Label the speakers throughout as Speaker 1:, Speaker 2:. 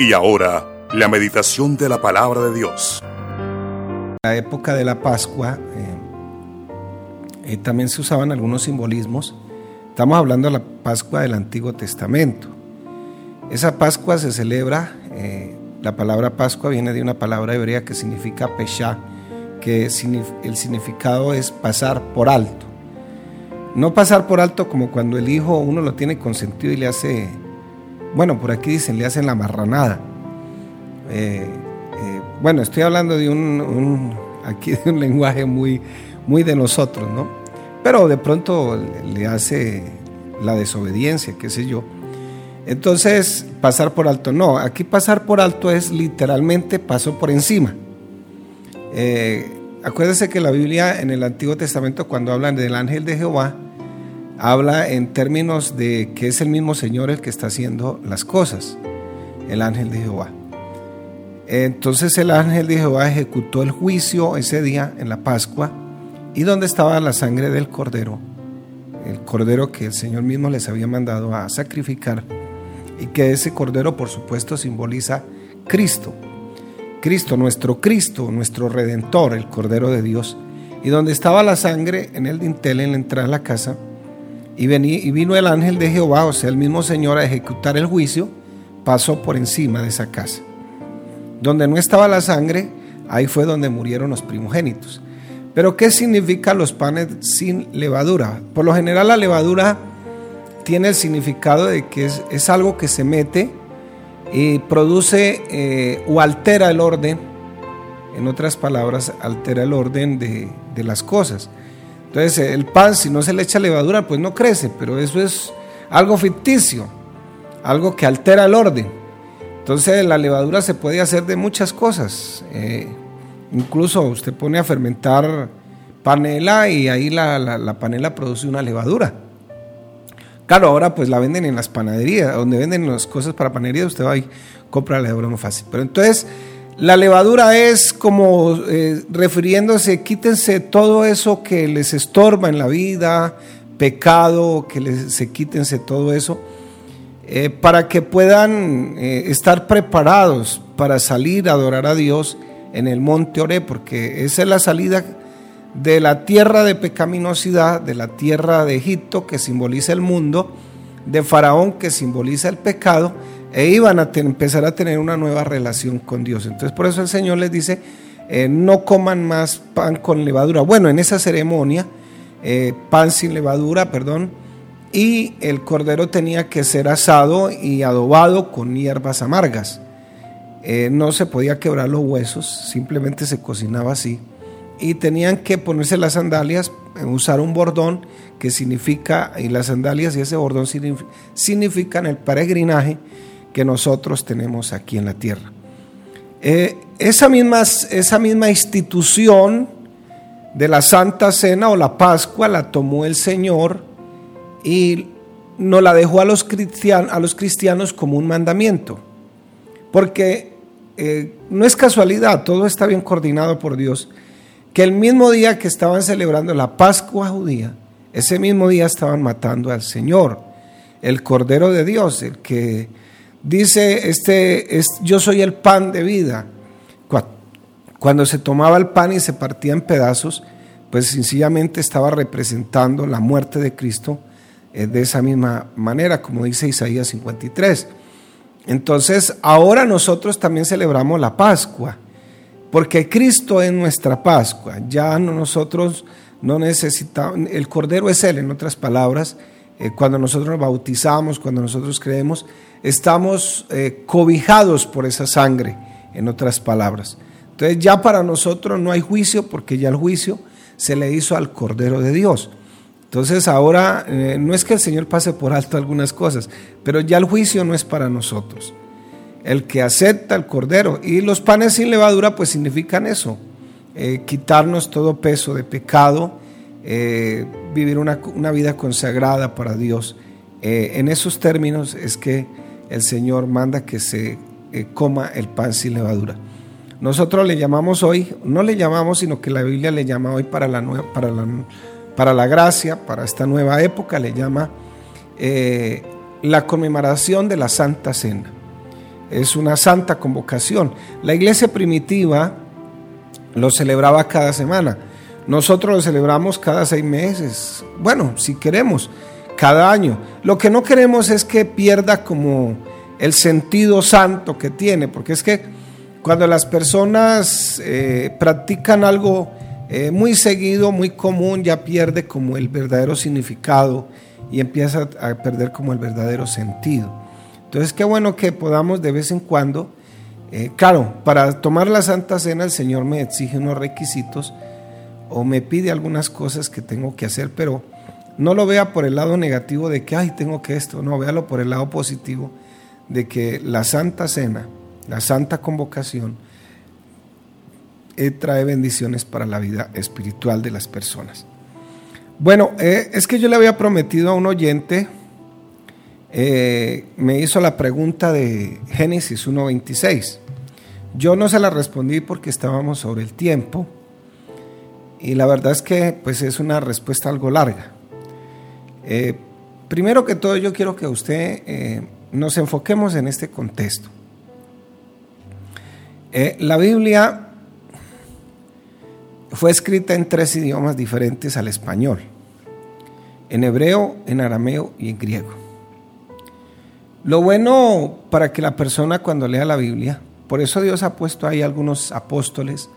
Speaker 1: Y ahora, la meditación de la palabra de Dios.
Speaker 2: la época de la Pascua eh, eh, también se usaban algunos simbolismos. Estamos hablando de la Pascua del Antiguo Testamento. Esa Pascua se celebra, eh, la palabra Pascua viene de una palabra hebrea que significa Peshá, que el significado es pasar por alto. No pasar por alto como cuando el hijo uno lo tiene consentido y le hace, bueno, por aquí dicen, le hacen la marranada. Eh, eh, bueno, estoy hablando de un, aquí de un lenguaje muy, muy de nosotros, ¿no? Pero de pronto le hace la desobediencia, qué sé yo. Entonces, pasar por alto, no, aquí pasar por alto es literalmente paso por encima. Eh, acuérdense que la Biblia en el Antiguo Testamento cuando hablan del ángel de Jehová, habla en términos de que es el mismo Señor el que está haciendo las cosas, el ángel de Jehová. Entonces el ángel de Jehová ejecutó el juicio ese día en la Pascua y donde estaba la sangre del cordero, el cordero que el Señor mismo les había mandado a sacrificar y que ese cordero por supuesto simboliza Cristo. Cristo, nuestro Cristo, nuestro Redentor, el Cordero de Dios. Y donde estaba la sangre en el dintel en la entrada de la casa, y, vino el ángel de Jehová, o sea, el mismo Señor, a ejecutar el juicio, pasó por encima de esa casa. Donde no estaba la sangre, ahí fue donde murieron los primogénitos. Pero ¿qué significa los panes sin levadura? Por lo general la levadura tiene el significado de que es, algo que se mete y produce eh, o altera el orden, en otras palabras, altera el orden de, de, las cosas. Entonces, el pan, si no se le echa levadura, pues no crece, pero eso es algo ficticio, algo que altera el orden. Entonces, la levadura se puede hacer de muchas cosas. Eh, incluso usted pone a fermentar panela y ahí la, la, la panela produce una levadura. Claro, ahora pues la venden en las panaderías, donde venden las cosas para panadería, usted va y compra la levadura muy fácil. Pero entonces, la levadura es como eh, refiriéndose, quítense todo eso que les estorba en la vida, pecado, que les, se quítense todo eso, eh, para que puedan eh, estar preparados para salir a adorar a Dios en el monte Oré, porque esa es la salida de la tierra de pecaminosidad, de la tierra de Egipto que simboliza el mundo, de Faraón que simboliza el pecado, e iban a empezar a tener una nueva relación con Dios. Entonces por eso el Señor les dice, eh, no coman más pan con levadura. Bueno, en esa ceremonia, eh, pan sin levadura, perdón, y el cordero tenía que ser asado y adobado con hierbas amargas. Eh, no se podía quebrar los huesos, simplemente se cocinaba así y tenían que ponerse las sandalias, usar un bordón que significa, y las sandalias y ese bordón significan el peregrinaje que nosotros tenemos aquí en la tierra. Eh, esa, misma, esa misma institución de la Santa Cena o la Pascua la tomó el Señor y nos la dejó a los, cristianos, a los cristianos como un mandamiento. Porque eh, no es casualidad, todo está bien coordinado por Dios que el mismo día que estaban celebrando la Pascua judía, ese mismo día estaban matando al Señor, el Cordero de Dios, el que dice, este, es, yo soy el pan de vida. Cuando se tomaba el pan y se partía en pedazos, pues sencillamente estaba representando la muerte de Cristo eh, de esa misma manera, como dice Isaías 53. Entonces, ahora nosotros también celebramos la Pascua. Porque Cristo es nuestra Pascua. Ya nosotros no necesitamos, el Cordero es Él, en otras palabras. Eh, cuando nosotros nos bautizamos, cuando nosotros creemos, estamos eh, cobijados por esa sangre, en otras palabras. Entonces ya para nosotros no hay juicio porque ya el juicio se le hizo al Cordero de Dios. Entonces ahora eh, no es que el Señor pase por alto algunas cosas, pero ya el juicio no es para nosotros el que acepta el cordero. Y los panes sin levadura pues significan eso, quitarnos todo peso de pecado, eh, vivir una, vida consagrada para Dios. Eh, en esos términos es que el Señor manda que se coma el pan sin levadura. Nosotros le llamamos hoy, no le llamamos, sino que la Biblia le llama hoy para la, nueva, para la, para la gracia, para esta nueva época, le llama la conmemoración de la Santa Cena. es una santa convocación. La iglesia primitiva lo celebraba cada semana. Nosotros lo celebramos cada seis meses. Bueno, si queremos, cada año. Lo que no queremos es que pierda como el sentido santo que tiene, porque es que cuando las personas eh, practican algo eh, muy seguido, muy común, ya pierde como el verdadero significado y empieza a perder como el verdadero sentido. Entonces, qué bueno que podamos de vez en cuando, eh, claro, para tomar la Santa Cena el Señor me exige unos requisitos o me pide algunas cosas que tengo que hacer, pero no lo vea por el lado negativo de que, ay, tengo que esto, no, véalo por el lado positivo de que la Santa Cena, la Santa Convocación, eh, trae bendiciones para la vida espiritual de las personas. Bueno, eh, es que yo le había prometido a un oyente, eh, me hizo la pregunta de Génesis 1.26. Yo no se la respondí porque estábamos sobre el tiempo y la verdad es que pues es una respuesta algo larga. Eh, primero que todo yo quiero que usted nos enfoquemos en este contexto. la Biblia fue escrita en tres idiomas diferentes al español, en hebreo, en arameo y en griego. Lo bueno para que la persona cuando lea la Biblia, por eso Dios ha puesto ahí algunos apóstoles,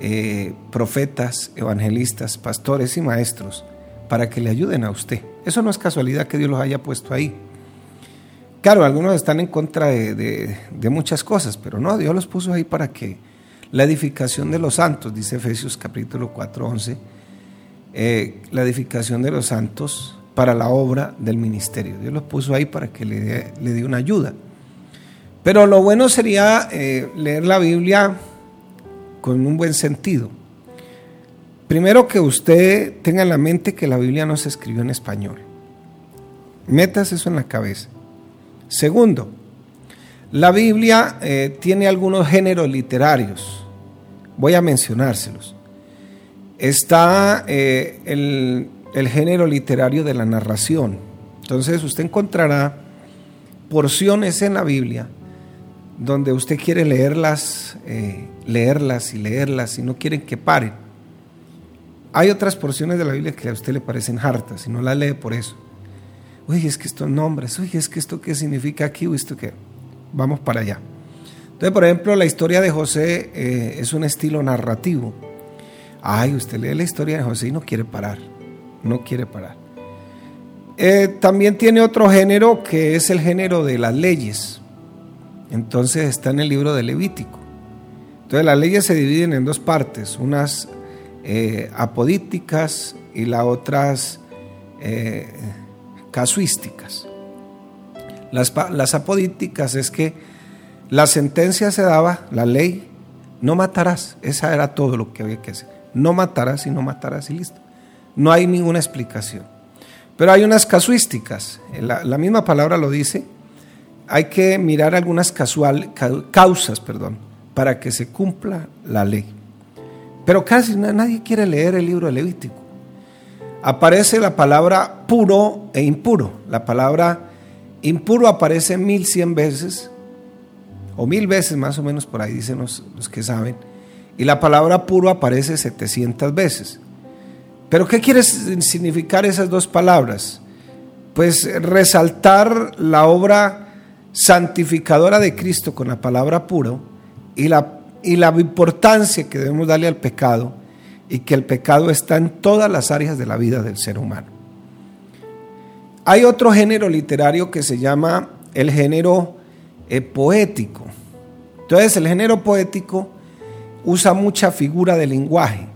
Speaker 2: eh, profetas, evangelistas, pastores y maestros, para que le ayuden a usted. Eso no es casualidad que Dios los haya puesto ahí. Claro, algunos están en contra de muchas cosas, pero no, Dios los puso ahí para que la edificación de los santos, dice Efesios capítulo 4, 11, eh, la edificación de los santos para la obra del ministerio. Dios los puso ahí para que le dé le una ayuda. Pero lo bueno sería eh, leer la Biblia con un buen sentido. Primero que usted tenga en la mente que la Biblia no se escribió en español. Metas eso en la cabeza. Segundo, la Biblia eh, tiene algunos géneros literarios. Voy a mencionárselos. Está eh, el, género literario de la narración. Entonces usted encontrará porciones en la Biblia donde usted quiere leerlas, eh, leerlas y leerlas y no quieren que paren. Hay otras porciones de la Biblia que a usted le parecen hartas y no las lee por eso. Oye, es que estos nombres, oye, es que esto qué significa aquí o esto qué vamos para allá. Entonces, por ejemplo, la historia de José eh, es un estilo narrativo. Ay, usted lee la historia de José y no quiere parar, no quiere parar. Eh, también tiene otro género que es el género de las leyes. Entonces está en el libro de Levítico. Entonces las leyes se dividen en dos partes, unas eh, apodíticas y las otras casuísticas. Las, apodíticas es que la sentencia se daba, la ley, no matarás. Esa era todo lo que había que hacer. No matarás y no matarás y listo. No hay ninguna explicación. Pero hay unas casuísticas. La misma palabra lo dice. Hay que mirar algunas casual, causas perdón, para que se cumpla la ley. Pero casi nadie quiere leer el libro de Levítico. Aparece la palabra puro e impuro. La palabra Impuro aparece mil cien veces, o mil veces más o menos por ahí dicen los, que saben, y la palabra puro aparece 700 veces. Pero ¿qué quiere significar esas dos palabras? Pues resaltar la obra santificadora de Cristo con la palabra puro y la, y la importancia que debemos darle al pecado y que el pecado está en todas las áreas de la vida del ser humano. Hay otro género literario que se llama el género eh, poético. Entonces el género poético usa mucha figura de lenguaje.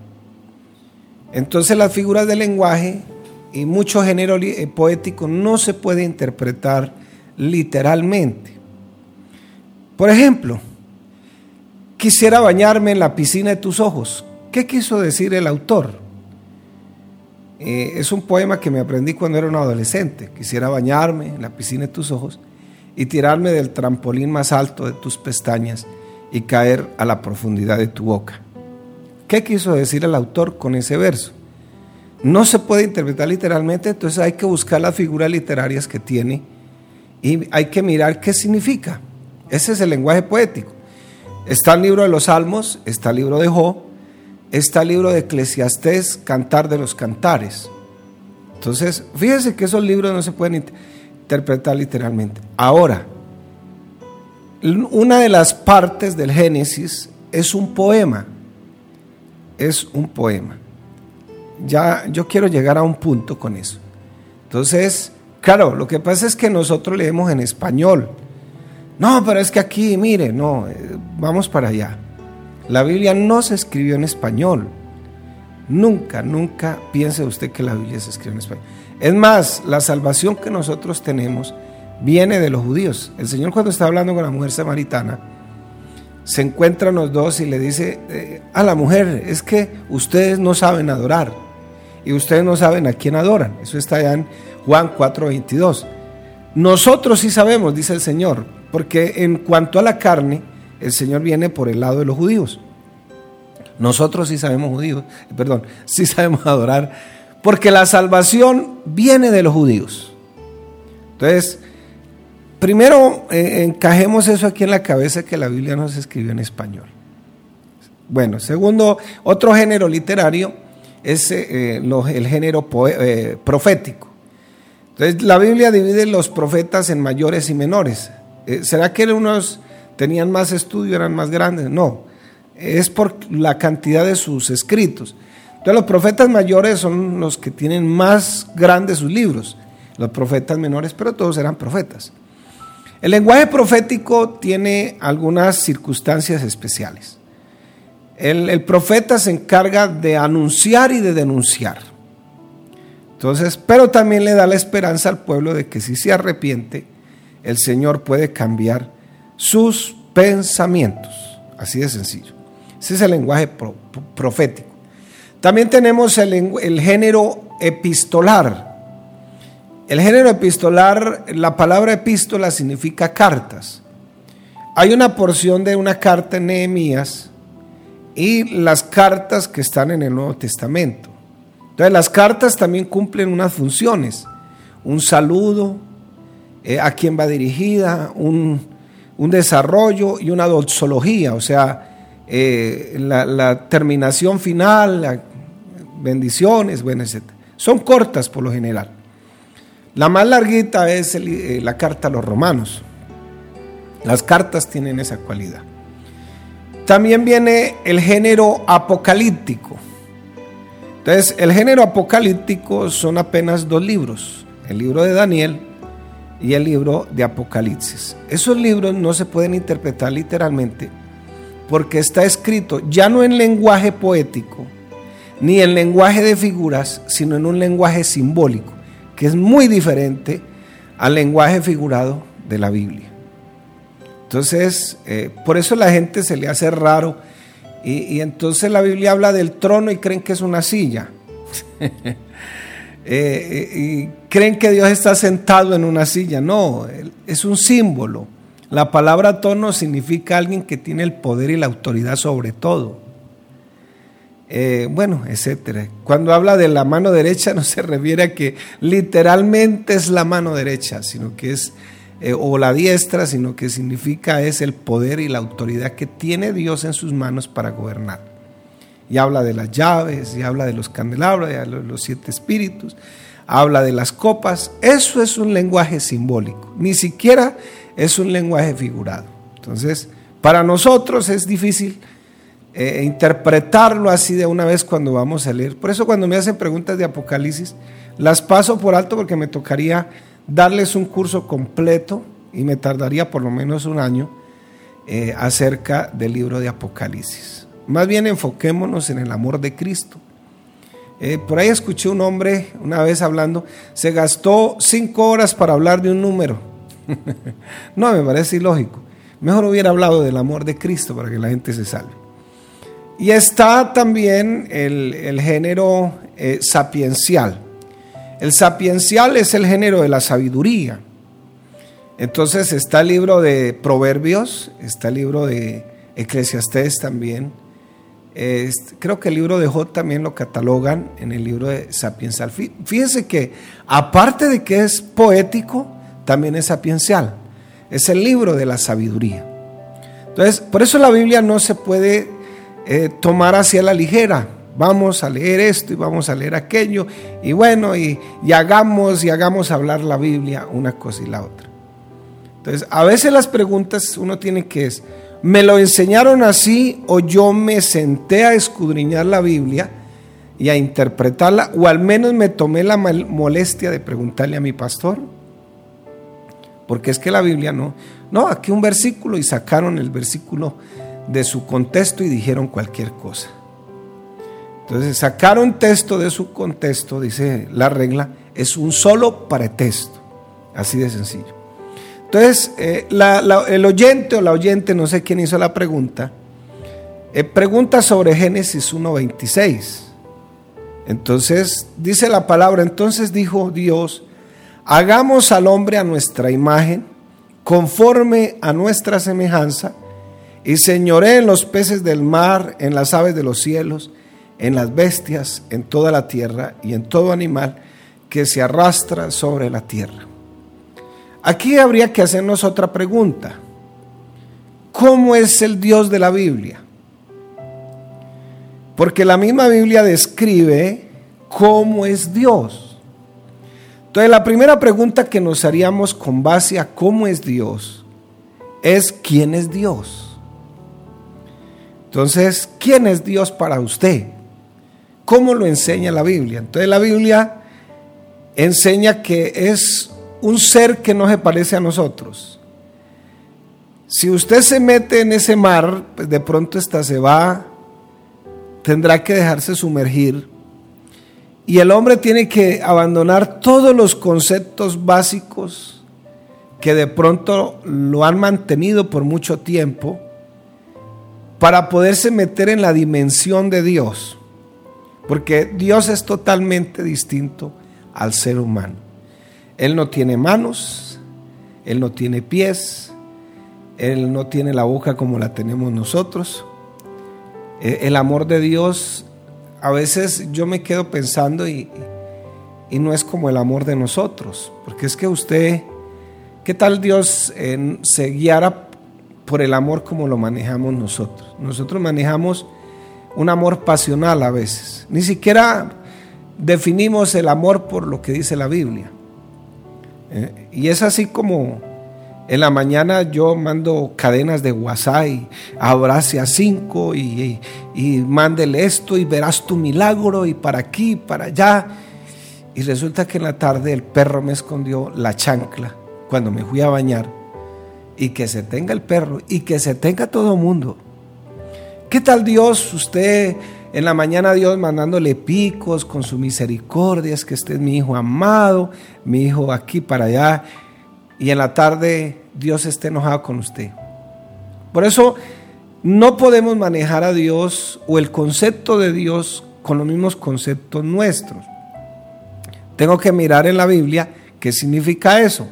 Speaker 2: Entonces las figuras de lenguaje y mucho género eh, poético no se puede interpretar literalmente. Por ejemplo, quisiera bañarme en la piscina de tus ojos. ¿Qué quiso decir el autor? Eh, es un poema que me aprendí cuando era un adolescente. Quisiera bañarme en la piscina de tus ojos y tirarme del trampolín más alto de tus pestañas y caer a la profundidad de tu boca. ¿Qué quiso decir el autor con ese verso? No se puede interpretar literalmente, entonces hay que buscar las figuras literarias que tiene y hay que mirar qué significa. Ese es el lenguaje poético. Está el libro de los Salmos, está el libro de Job, está el libro de Eclesiastés, Cantar de los Cantares. Entonces, fíjese que esos libros no se pueden interpretar literalmente. Ahora, una de las partes del Génesis es un poema. Es un poema. Ya yo quiero llegar a un punto con eso. Entonces, claro, lo que pasa es que nosotros leemos en español. No, pero es que aquí, mire, no, eh, vamos para allá. La Biblia no se escribió en español. Nunca, nunca piense usted que la Biblia se escribió en español. Es más, la salvación que nosotros tenemos viene de los judíos. El Señor cuando está hablando con la mujer samaritana, se encuentran los dos y le dice eh, a la mujer, es que ustedes no saben adorar y ustedes no saben a quién adoran. Eso está allá en Juan 4:22. Nosotros sí sabemos, dice el Señor, porque en cuanto a la carne, el Señor viene por el lado de los judíos. Nosotros sí sabemos judíos, perdón, sí sabemos adorar, porque la salvación viene de los judíos. Entonces, primero eh, encajemos eso aquí en la cabeza que la Biblia no se escribió en español. Bueno, segundo, otro género literario es eh, el género eh, profético. Entonces, la Biblia divide los profetas en mayores y menores. ¿Será que unos tenían más estudio, eran más grandes? No es por la cantidad de sus escritos. Entonces los profetas mayores son los que tienen más grandes sus libros, los profetas menores, pero todos eran profetas. El lenguaje profético tiene algunas circunstancias especiales. El, el, profeta se encarga de anunciar y de denunciar. Entonces, pero también le da la esperanza al pueblo de que si se arrepiente, el Señor puede cambiar sus pensamientos. Así de sencillo. Ese es el lenguaje profético. También tenemos el, género epistolar. El género epistolar, la palabra epístola significa cartas. Hay una porción de una carta en Nehemías y las cartas que están en el Nuevo Testamento. Las cartas también cumplen unas funciones. Un saludo, eh, a quién va dirigida, un, un desarrollo y una doxología, o sea, eh, la, terminación final, bendiciones, bueno, etc. Son cortas por lo general. La más larguita es eh, la carta a los romanos. Las cartas tienen esa cualidad. También viene el género apocalíptico. Entonces, el género apocalíptico son apenas dos libros, el libro de Daniel y el libro de Apocalipsis. Esos libros no se pueden interpretar literalmente porque está escrito ya no en lenguaje poético, ni en lenguaje de figuras, sino en un lenguaje simbólico, que es muy diferente al lenguaje figurado de la Biblia. Entonces, eh, por eso la gente se le hace raro y, entonces la Biblia habla del trono y creen que es una silla. Eh, y creen que Dios está sentado en una silla. No, es un símbolo. La palabra tono significa alguien que tiene el poder y la autoridad sobre todo. Eh, bueno, etcétera. Cuando habla de la mano derecha no se refiere a que literalmente es la mano derecha, sino que es eh, o la diestra, sino que significa es el poder y la autoridad que tiene Dios en sus manos para gobernar. Y habla de las llaves, y habla de los candelabros, de los siete espíritus, habla de las copas. Eso es un lenguaje simbólico. Ni siquiera es un lenguaje figurado. Entonces, para nosotros es difícil eh, interpretarlo así de una vez cuando vamos a leer. Por eso cuando me hacen preguntas de Apocalipsis, las paso por alto porque me tocaría darles un curso completo y me tardaría por lo menos un año eh, acerca del libro de Apocalipsis. Más bien enfoquémonos en el amor de Cristo. Eh, por ahí escuché un hombre una vez hablando, se gastó cinco horas para hablar de un número no, me parece ilógico. Mejor hubiera hablado del amor de Cristo para que la gente se salve. Y está también el, género eh, sapiencial. El sapiencial es el género de la sabiduría. Entonces está el libro de Proverbios, está el libro de Eclesiastés también. creo que el libro de Job también lo catalogan en el libro de sapiencial. Fíjense que aparte de que es poético, también es sapiencial. es el libro de la sabiduría. Entonces, por eso la Biblia no se puede eh, tomar hacia la ligera. Vamos a leer esto y vamos a leer aquello. Y bueno, y, hagamos y hagamos hablar la Biblia una cosa y la otra. Entonces, a veces las preguntas uno tiene que es, ¿me lo enseñaron así o yo me senté a escudriñar la Biblia y a interpretarla o al menos me tomé la molestia de preguntarle a mi pastor? Porque es que la Biblia no, no, aquí un versículo y sacaron el versículo de su contexto y dijeron cualquier cosa. Entonces sacaron texto de su contexto, dice la regla, es un solo pretexto, así de sencillo. Entonces, eh, el oyente o la oyente, no sé quién hizo la pregunta, eh, pregunta sobre Génesis 1.26. Entonces, dice la palabra, entonces dijo Dios, hagamos al hombre a nuestra imagen, conforme a nuestra semejanza, y señoré en los peces del mar, en las aves de los cielos, en las bestias, en toda la tierra y en todo animal que se arrastra sobre la tierra. Aquí habría que hacernos otra pregunta. ¿Cómo es el Dios de la Biblia? Porque la misma Biblia describe cómo es Dios. Entonces la primera pregunta que nos haríamos con base a cómo es Dios es ¿quién es Dios? Entonces, ¿quién es Dios para usted? ¿Cómo lo enseña la Biblia? Entonces la Biblia enseña que es un ser que no se parece a nosotros. Si usted se mete en ese mar, pues de pronto esta se va, tendrá que dejarse sumergir. Y el hombre tiene que abandonar todos los conceptos básicos que de pronto lo han mantenido por mucho tiempo para poderse meter en la dimensión de Dios. Porque Dios es totalmente distinto al ser humano. Él no tiene manos, Él no tiene pies, Él no tiene la boca como la tenemos nosotros. E, el amor de Dios, a veces yo me quedo pensando y, y no es como el amor de nosotros, porque es que usted, ¿qué tal Dios se guiara por el amor como lo manejamos nosotros? Nosotros manejamos un amor pasional a veces, ni siquiera definimos el amor por lo que dice la Biblia. Eh, y es así como en la mañana yo mando cadenas de WhatsApp y abrace a cinco y, y, mándele esto y verás tu milagro y para aquí, para allá. Y resulta que en la tarde el perro me escondió la chancla cuando me fui a bañar. Y que se tenga el perro y que se tenga todo el mundo. ¿Qué tal Dios? Usted en la mañana Dios mandándole picos con su misericordia, es que este es mi hijo amado, mi hijo aquí para allá. Y en la tarde Dios esté enojado con usted. Por eso no podemos manejar a Dios o el concepto de Dios con los mismos conceptos nuestros. Tengo que mirar en la Biblia qué significa eso.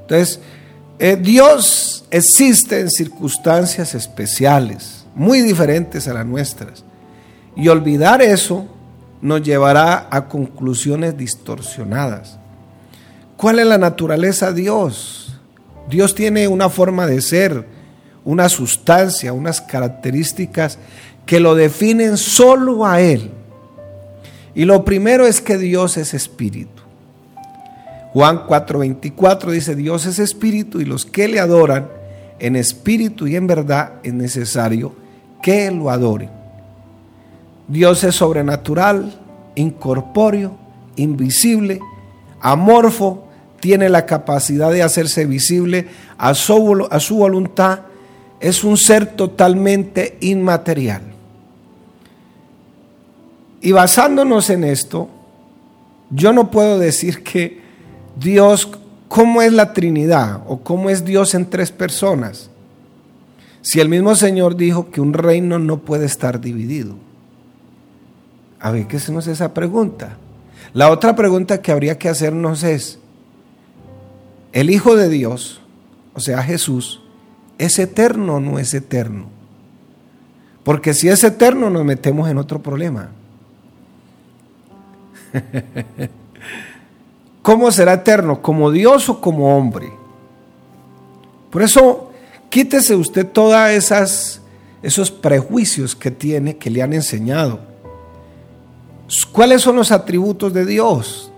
Speaker 2: Entonces, eh, Dios existe en circunstancias especiales, muy diferentes a las nuestras. Y olvidar eso nos llevará a conclusiones distorsionadas. ¿Cuál es la naturaleza de Dios? Dios tiene una forma de ser, una sustancia, unas características que lo definen solo a Él. Y lo primero es que Dios es espíritu. Juan 4:24 dice, Dios es espíritu y los que le adoran en espíritu y en verdad es necesario que lo adoren. Dios es sobrenatural, incorpóreo, invisible, amorfo, tiene la capacidad de hacerse visible a su, a su voluntad, es un ser totalmente inmaterial. Y basándonos en esto, yo no puedo decir que Dios, ¿cómo es la Trinidad? ¿O cómo es Dios en tres personas? Si el mismo Señor dijo que un reino no puede estar dividido. A ver, ¿qué hacemos esa pregunta? La otra pregunta que habría que hacernos es, ¿el Hijo de Dios, o sea Jesús, es eterno o no es eterno? Porque si es eterno nos metemos en otro problema. ¿Cómo será eterno? ¿Como Dios o como hombre? Por eso, quítese usted todas esas esos prejuicios que tiene que le han enseñado. ¿Cuáles son los atributos de Dios?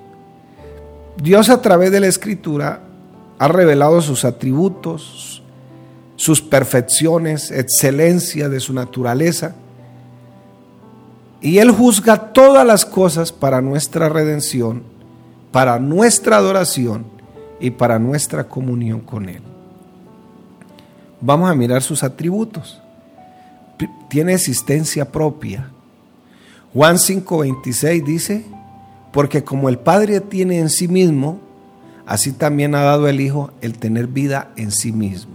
Speaker 2: Dios a través de la escritura ha revelado sus atributos, sus perfecciones, excelencia de su naturaleza. Y Él juzga todas las cosas para nuestra redención, para nuestra adoración y para nuestra comunión con Él. Vamos a mirar sus atributos. Tiene existencia propia. Juan 5:26 dice, porque como el Padre tiene en sí mismo, así también ha dado el Hijo el tener vida en sí mismo.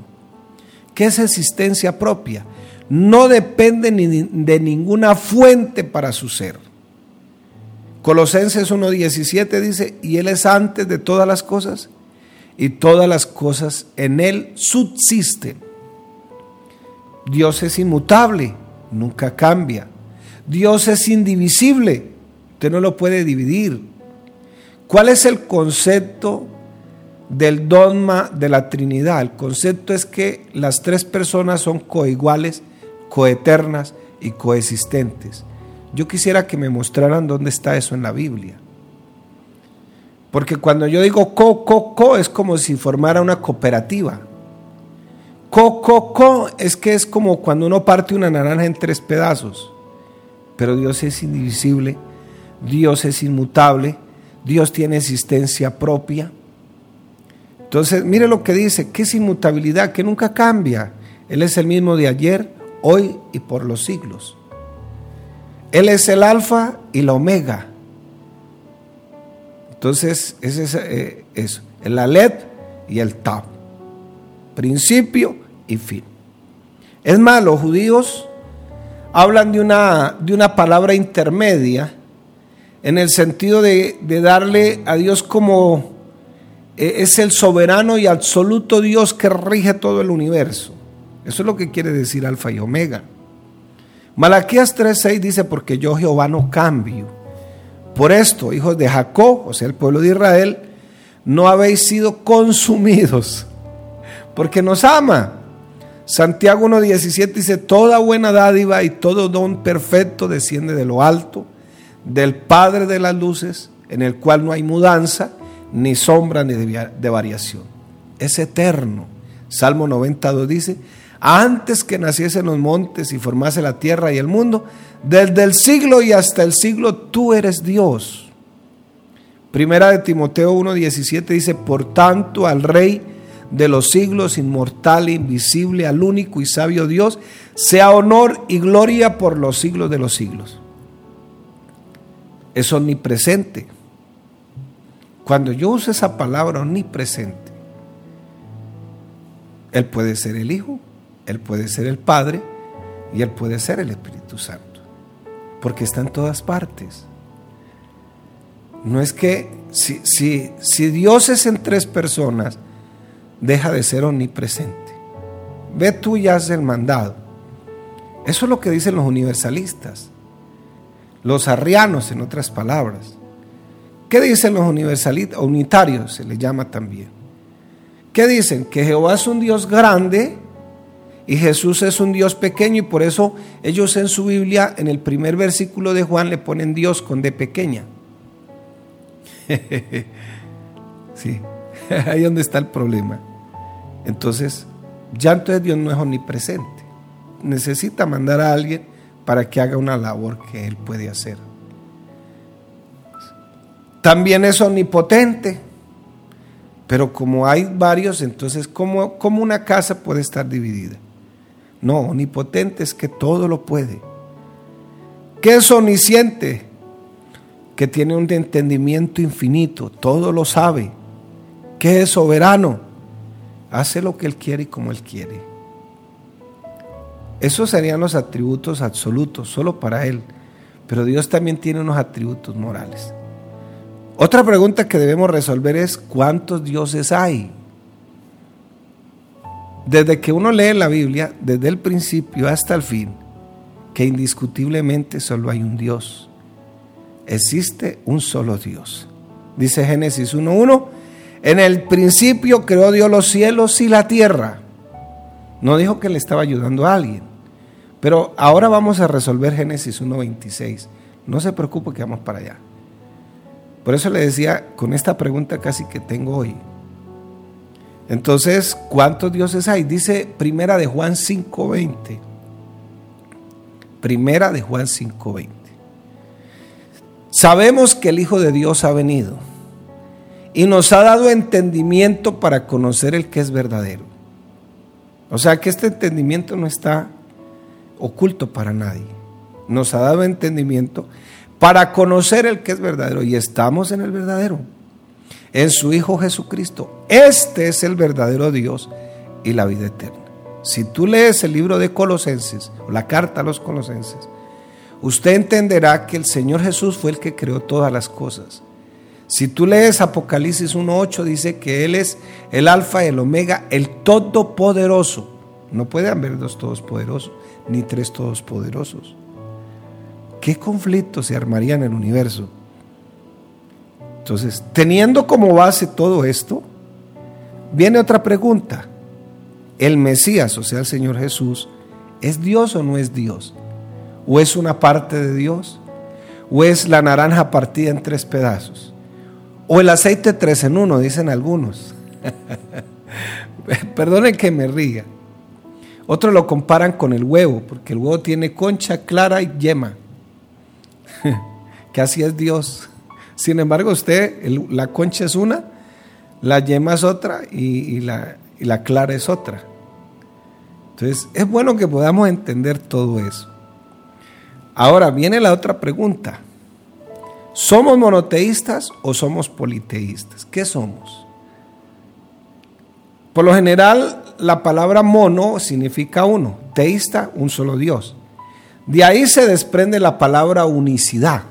Speaker 2: ¿Qué es existencia propia? No depende de ninguna fuente para su ser. Colosenses 1.17 dice, y Él es antes de todas las cosas, y todas las cosas en Él subsisten. Dios es inmutable, nunca cambia. Dios es indivisible, usted no lo puede dividir. ¿Cuál es el concepto del dogma de la Trinidad. El concepto es que las tres personas son coiguales, coeternas y coexistentes. Yo quisiera que me mostraran dónde está eso en la Biblia. Porque cuando yo digo co, co, co, es como si formara una cooperativa. Co, co, co es que es como cuando uno parte una naranja en tres pedazos. Pero Dios es indivisible, Dios es inmutable, Dios tiene existencia propia. Entonces, mire lo que dice, que es inmutabilidad, que nunca cambia. Él es el mismo de ayer, hoy y por los siglos. Él es el alfa y la omega. Entonces, es eh, eso, el alet y el tab. Principio y fin. Es más, los judíos hablan de una, de una palabra intermedia en el sentido de, de darle a Dios como e, es el soberano y absoluto Dios que rige todo el universo. Eso es lo que quiere decir alfa y omega. Malaquías 3:6 dice, porque yo Jehová no cambio. Por esto, hijos de Jacob, o sea, el pueblo de Israel, no habéis sido consumidos, porque nos ama. Santiago 1.17 dice, toda buena dádiva y todo don perfecto desciende de lo alto, del Padre de las luces, en el cual no hay mudanza ni sombra ni de variación. Es eterno. Salmo 92 dice, antes que naciesen los montes y formase la tierra y el mundo, desde el siglo y hasta el siglo tú eres Dios. Primera de Timoteo 1:17 dice, por tanto al Rey de los siglos, inmortal invisible, al único y sabio Dios, sea honor y gloria por los siglos de los siglos. Es omnipresente cuando yo uso esa palabra omnipresente, Él puede ser el Hijo, Él puede ser el Padre y Él puede ser el Espíritu Santo, porque está en todas partes. No es que si, si, si Dios es en tres personas, deja de ser omnipresente. Ve tú y haz el mandado. Eso es lo que dicen los universalistas, los arrianos en otras palabras. ¿Qué dicen los universalistas, unitarios? Se les llama también. ¿Qué dicen? Que Jehová es un Dios grande y Jesús es un Dios pequeño y por eso ellos en su Biblia, en el primer versículo de Juan, le ponen Dios con D pequeña. sí, ahí donde está el problema. Entonces, ya entonces Dios no es omnipresente. Necesita mandar a alguien para que haga una labor que Él puede hacer. También es omnipotente. Pero como hay varios, entonces, ¿cómo, ¿cómo, una casa puede estar dividida? No, omnipotente es que todo lo puede. ¿Qué es omnisciente? Que tiene un entendimiento infinito, todo lo sabe. ¿Qué es soberano? Hace lo que Él quiere y como Él quiere. Esos serían los atributos absolutos, solo para Él. Pero Dios también tiene unos atributos morales. Otra pregunta que debemos resolver es ¿cuántos dioses hay? Desde que uno lee la Biblia, desde el principio hasta el fin, que indiscutiblemente solo hay un Dios. Existe un solo Dios. Dice Génesis 1.1, en el principio creó Dios los cielos y la tierra. No dijo que le estaba ayudando a alguien. Pero ahora vamos a resolver Génesis 1.26. No se preocupe que vamos para allá. Por eso le decía con esta pregunta casi que tengo hoy. Entonces, ¿cuántos dioses hay? Dice Primera de Juan 5.20. Primera de Juan 5.20. Sabemos que el Hijo de Dios ha venido y nos ha dado entendimiento para conocer el que es verdadero. O sea que este entendimiento no está oculto para nadie. Nos ha dado entendimiento para conocer el que es verdadero y estamos en el verdadero, en su Hijo Jesucristo. Este es el verdadero Dios y la vida eterna. Si tú lees el libro de Colosenses, o la carta a los Colosenses, usted entenderá que el Señor Jesús fue el que creó todas las cosas si tú lees Apocalipsis 1.8, dice que Él es el alfa, el omega, el todopoderoso. No puede haber dos todopoderosos, ni tres todopoderosos. ¿Qué conflicto se armaría en el universo? Entonces, teniendo como base todo esto, viene otra pregunta. ¿El Mesías, o sea, el Señor Jesús, es Dios o no es Dios? ¿O es una parte de Dios? ¿O es la naranja partida en tres pedazos? O el aceite tres en uno, dicen algunos. Perdonen que me ría. Otros lo comparan con el huevo, porque el huevo tiene concha, clara y yema. que así es Dios. Sin embargo, usted, la concha es una, la yema es otra y, la, y la clara es otra. Entonces, es bueno que podamos entender todo eso. Ahora viene la otra pregunta. ¿Somos monoteístas o somos politeístas? ¿Qué somos? Por lo general, la palabra mono significa uno, teísta, un solo Dios. De ahí se desprende la palabra unicidad.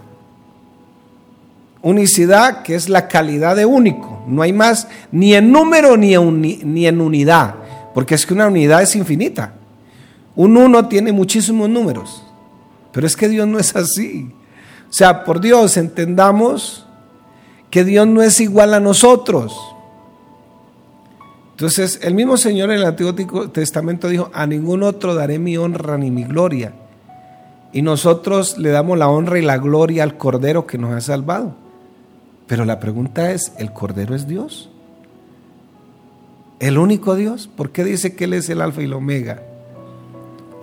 Speaker 2: Unicidad que es la calidad de único. No hay más ni en número ni en, ni en unidad. Porque es que una unidad es infinita. Un uno tiene muchísimos números. Pero es que Dios no es así. O sea, por Dios, entendamos que Dios no es igual a nosotros. Entonces, el mismo Señor en el Antiguo Testamento dijo, a ningún otro daré mi honra ni mi gloria. Y nosotros le damos la honra y la gloria al Cordero que nos ha salvado. Pero la pregunta es, ¿el Cordero es Dios? ¿El único Dios? ¿Por qué dice que Él es el alfa y el omega?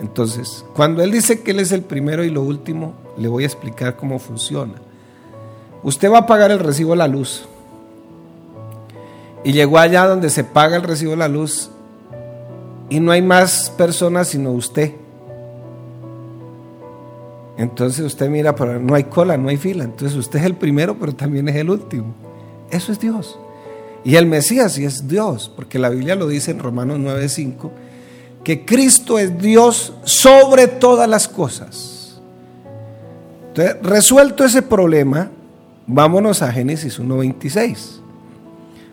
Speaker 2: Entonces, cuando Él dice que Él es el primero y lo último, le voy a explicar cómo funciona. Usted va a pagar el recibo de la luz. Y llegó allá donde se paga el recibo de la luz y no hay más personas sino usted. Entonces usted mira, pero no hay cola, no hay fila. Entonces usted es el primero, pero también es el último. Eso es Dios. Y el Mesías sí es Dios, porque la Biblia lo dice en Romanos 9:5 que Cristo es Dios sobre todas las cosas. Entonces, resuelto ese problema, vámonos a Génesis 1.26.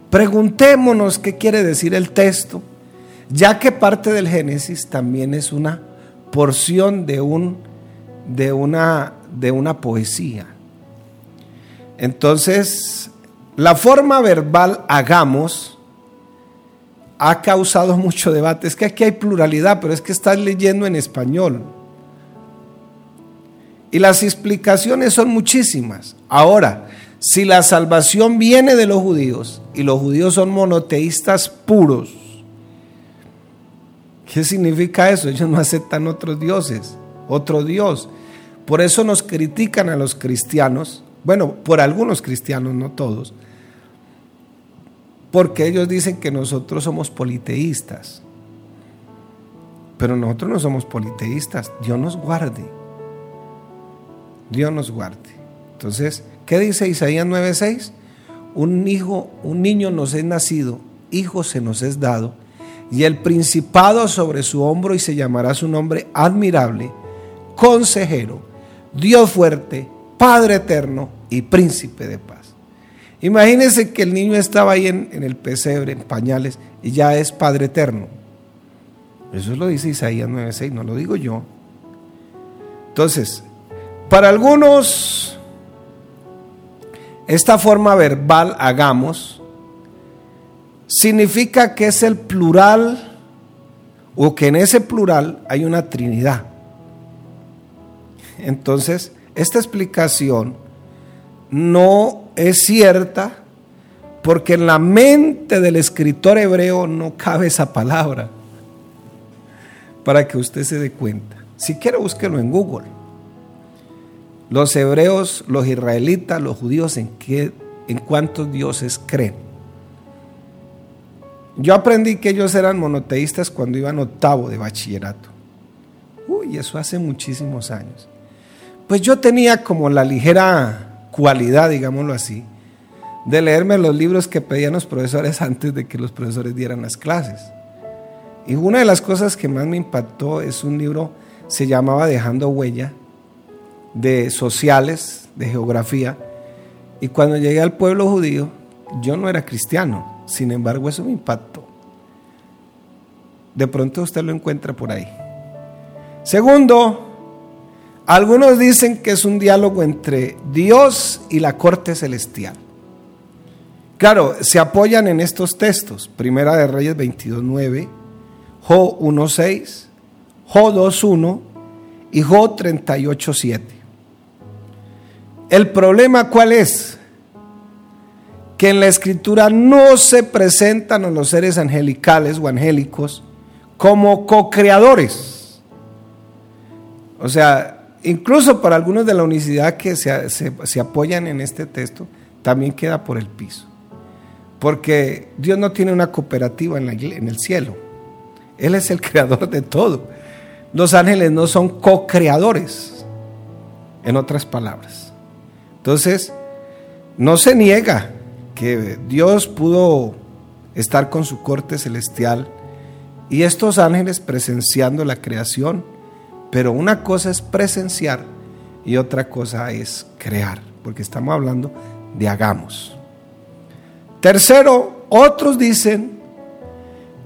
Speaker 2: Preguntémonos qué quiere decir el texto, ya que parte del Génesis también es una porción de, un, de, una, de una poesía. Entonces, la forma verbal hagamos ha causado mucho debate. Es que aquí hay pluralidad, pero es que estás leyendo en español. Y las explicaciones son muchísimas. Ahora, si la salvación viene de los judíos y los judíos son monoteístas puros, ¿qué significa eso? Ellos no aceptan otros dioses, otro Dios. Por eso nos critican a los cristianos, bueno, por algunos cristianos, no todos, porque ellos dicen que nosotros somos politeístas. Pero nosotros no somos politeístas. Dios nos guarde. Dios nos guarde. Entonces, ¿qué dice Isaías 9:6? Un hijo, un niño nos es nacido, hijo se nos es dado, y el principado sobre su hombro y se llamará su nombre admirable, consejero, Dios fuerte, Padre eterno y príncipe de paz. Imagínense que el niño estaba ahí en, el pesebre, en pañales, y ya es Padre Eterno. Eso lo dice Isaías 9:6, no lo digo yo. Entonces, para algunos, esta forma verbal, hagamos, significa que es el plural o que en ese plural hay una trinidad. Entonces, esta explicación no es cierta porque en la mente del escritor hebreo no cabe esa palabra. Para que usted se dé cuenta. Si quiere, búsquelo en Google. Los hebreos, los israelitas, los judíos, ¿en, qué, en cuántos dioses creen? Yo aprendí que ellos eran monoteístas cuando iban octavo de bachillerato. Uy, eso hace muchísimos años. Pues yo tenía como la ligera cualidad, digámoslo así, de leerme los libros que pedían los profesores antes de que los profesores dieran las clases. Y una de las cosas que más me impactó es un libro, se llamaba Dejando Huella, de sociales, de geografía. Y cuando llegué al pueblo judío, yo no era cristiano, sin embargo eso me impactó. De pronto usted lo encuentra por ahí. Segundo, algunos dicen que es un diálogo entre Dios y la corte celestial. Claro, se apoyan en estos textos. Primera de Reyes 22.9, Jo 1.6, Jo 2.1 y Jo 38.7. El problema cuál es? Que en la escritura no se presentan a los seres angelicales o angélicos como co-creadores. O sea, incluso para algunos de la unicidad que se, apoyan en este texto, también queda por el piso. Porque Dios no tiene una cooperativa en, en el cielo. Él es el creador de todo. Los ángeles no son co-creadores, en otras palabras. Entonces, no se niega que Dios pudo estar con su corte celestial y estos ángeles presenciando la creación, pero una cosa es presenciar y otra cosa es crear, porque estamos hablando de hagamos. Tercero, otros dicen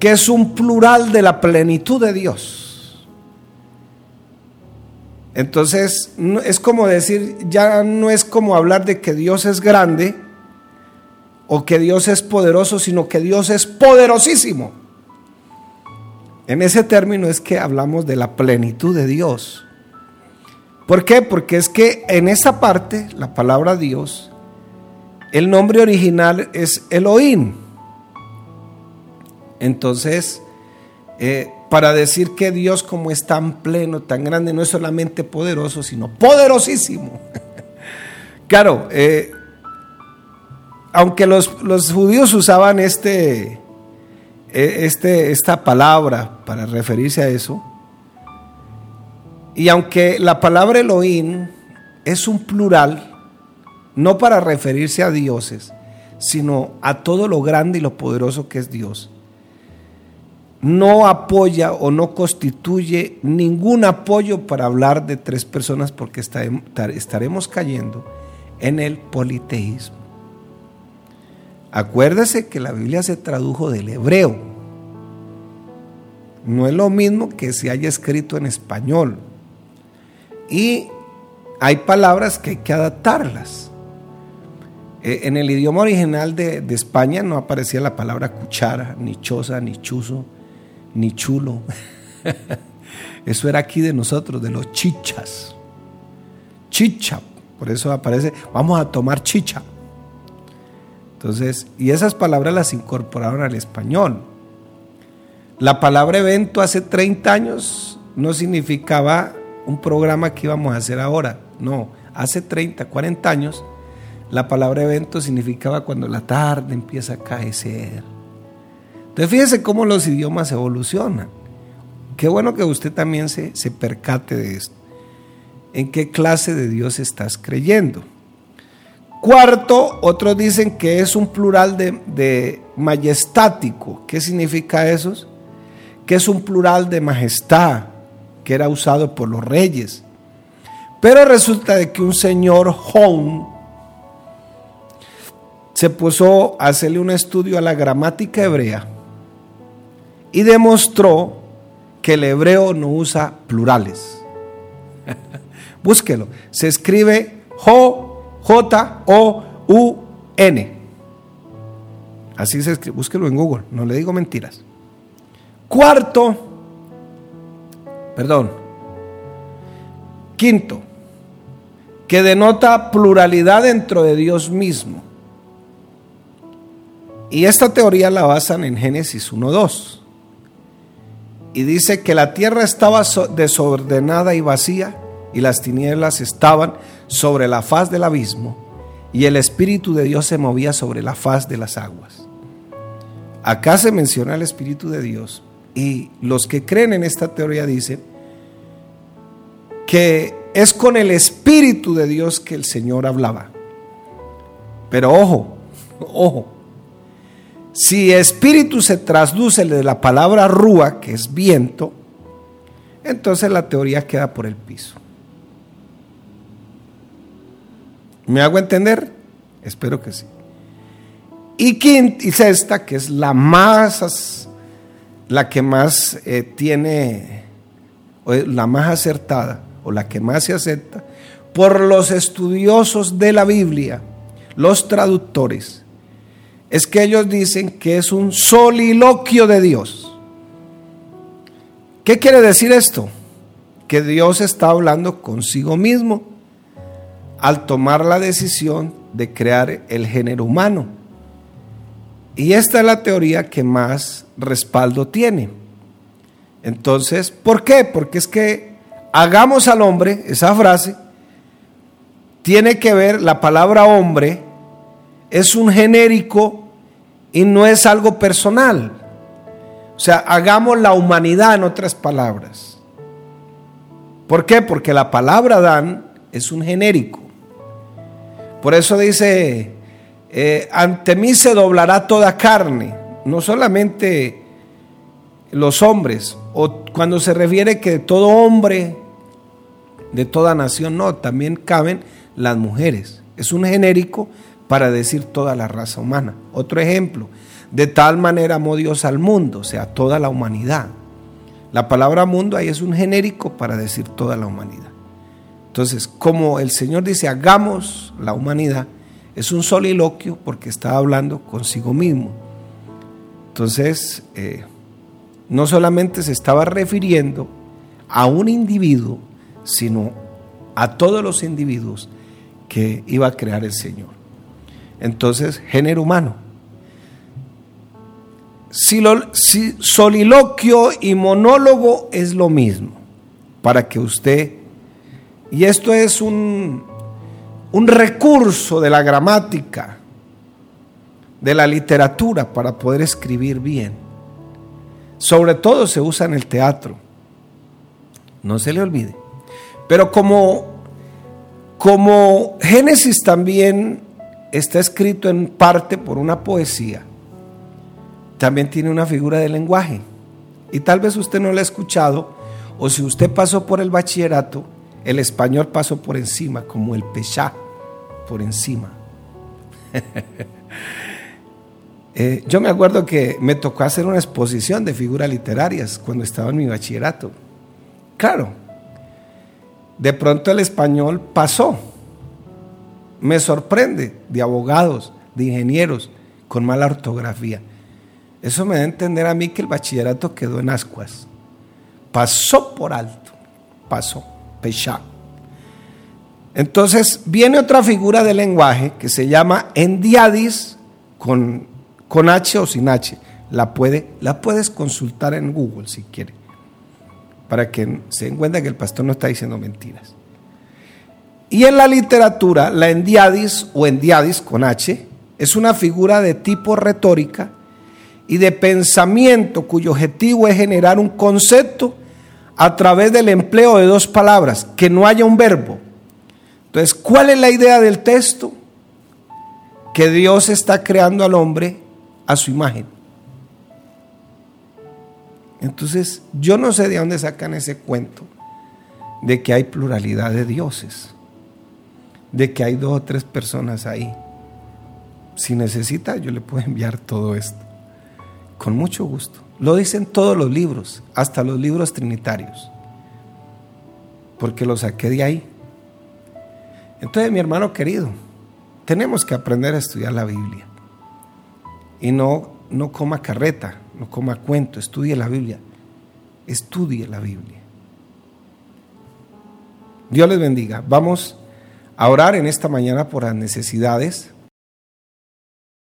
Speaker 2: que es un plural de la plenitud de Dios. Entonces, es como decir, ya no es como hablar de que Dios es grande o que Dios es poderoso, sino que Dios es poderosísimo. En ese término es que hablamos de la plenitud de Dios. ¿Por qué? Porque es que en esa parte, la palabra Dios, el nombre original es Elohim. Entonces, eh, para decir que Dios como es tan pleno, tan grande, no es solamente poderoso, sino poderosísimo. claro, eh, aunque los, judíos usaban este, eh, este, esta palabra para referirse a eso, y aunque la palabra Elohim es un plural, no para referirse a dioses, sino a todo lo grande y lo poderoso que es Dios. No apoya o no constituye ningún apoyo para hablar de tres personas porque estaremos cayendo en el politeísmo. Acuérdese que la Biblia se tradujo del hebreo. No es lo mismo que se haya escrito en español. Y hay palabras que hay que adaptarlas. Eh, en el idioma original de, España no aparecía la palabra cuchara, ni choza, ni chuzo, ni chulo. Eso era aquí de nosotros, de los chichas. Chicha, por eso aparece, vamos a tomar chicha. Entonces, y esas palabras las incorporaron al español. La palabra evento hace 30 años no significaba un programa que íbamos a hacer ahora. No, hace 30, 40 años la palabra evento significaba cuando la tarde empieza a caecer. Entonces fíjese cómo los idiomas evolucionan. Qué bueno que usted también se, se percate de esto. ¿En qué clase de Dios estás creyendo? Cuarto, otros dicen que es un plural de, de majestático. ¿Qué significa eso? Que es un plural de majestad, que era usado por los reyes. Pero resulta de que un señor Hong se puso a hacerle un estudio a la gramática hebrea y demostró que el hebreo no usa plurales. Búsquelo. Se escribe J-O-U-N. Así se escribe. Búsquelo en Google. No le digo mentiras. Cuarto, perdón. Quinto, que denota pluralidad dentro de Dios mismo. Y esta teoría la basan en Génesis 1.2. Y dice que la tierra estaba desordenada y vacía y las tinieblas estaban sobre la faz del abismo y el Espíritu de Dios se movía sobre la faz de las aguas. Acá se menciona el Espíritu de Dios y los que creen en esta teoría dicen que es con el Espíritu de Dios que el Señor hablaba. Pero ojo, ojo, si espíritu se traduce de la palabra rúa, que es viento, entonces la teoría queda por el piso. ¿Me hago entender? Espero que sí. Y quinta y sexta, que es la más, la que más eh, tiene, la más acertada, o la que más se acepta, por los estudiosos de la Biblia, los traductores, es que ellos dicen que es un soliloquio de Dios. ¿Qué quiere decir esto? Que Dios está hablando consigo mismo al tomar la decisión de crear el género humano. Y esta es la teoría que más respaldo tiene. Entonces, ¿por qué? Porque es que hagamos al hombre, esa frase, tiene que ver la palabra hombre es un genérico y no es algo personal. O sea, hagamos la humanidad en otras palabras. ¿Por qué? Porque la palabra Dan es un genérico. Por eso dice, eh, ante mí se doblará toda carne, no solamente los hombres, o cuando se refiere que todo hombre de toda nación, no, también caben las mujeres. Es un genérico para decir toda la raza humana. Otro ejemplo, de tal manera amó Dios al mundo, o sea, toda la humanidad. La palabra mundo ahí es un genérico para decir toda la humanidad. Entonces, como el Señor dice, hagamos la humanidad, es un soliloquio porque está hablando consigo mismo. Entonces, eh, no solamente se estaba refiriendo a un individuo, sino a todos los individuos que iba a crear el Señor. Entonces, género humano. Soliloquio y monólogo es lo mismo, para que usted, y esto es un, un recurso de la gramática, de la literatura para poder escribir bien. Sobre todo se usa en el teatro. No se le olvide. Pero como, como Génesis también está escrito en parte por una poesía, también tiene una figura de lenguaje. Y tal vez usted no la ha escuchado, o si usted pasó por el bachillerato, el español pasó por encima, como el pechá, por encima. Eh, yo me acuerdo que me tocó hacer una exposición de figuras literarias cuando estaba en mi bachillerato. Claro, de pronto el español pasó, me sorprende de abogados, de ingenieros con mala ortografía. Eso me da a entender a mí que el bachillerato quedó en ascuas. Pasó por alto, pasó, pechá. Entonces viene otra figura del lenguaje que se llama endiadis con, con H o sin H. La, puede, la puedes consultar en Google si quieres, para que se den cuenta que el pastor no está diciendo mentiras. Y en la literatura, la endiadis o endiadis con H es una figura de tipo retórica y de pensamiento cuyo objetivo es generar un concepto a través del empleo de dos palabras, que no haya un verbo. Entonces, ¿cuál es la idea del texto? Que Dios está creando al hombre a su imagen. Entonces, yo no sé de dónde sacan ese cuento de que hay pluralidad de dioses de que hay dos o tres personas ahí. Si necesita, yo le puedo enviar todo esto. Con mucho gusto. Lo dicen todos los libros, hasta los libros trinitarios. Porque lo saqué de ahí. Entonces, mi hermano querido, tenemos que aprender a estudiar la Biblia. Y no, no coma carreta, no coma cuento, estudie la Biblia. Estudie la Biblia. Dios les bendiga. Vamos a orar en esta mañana por las necesidades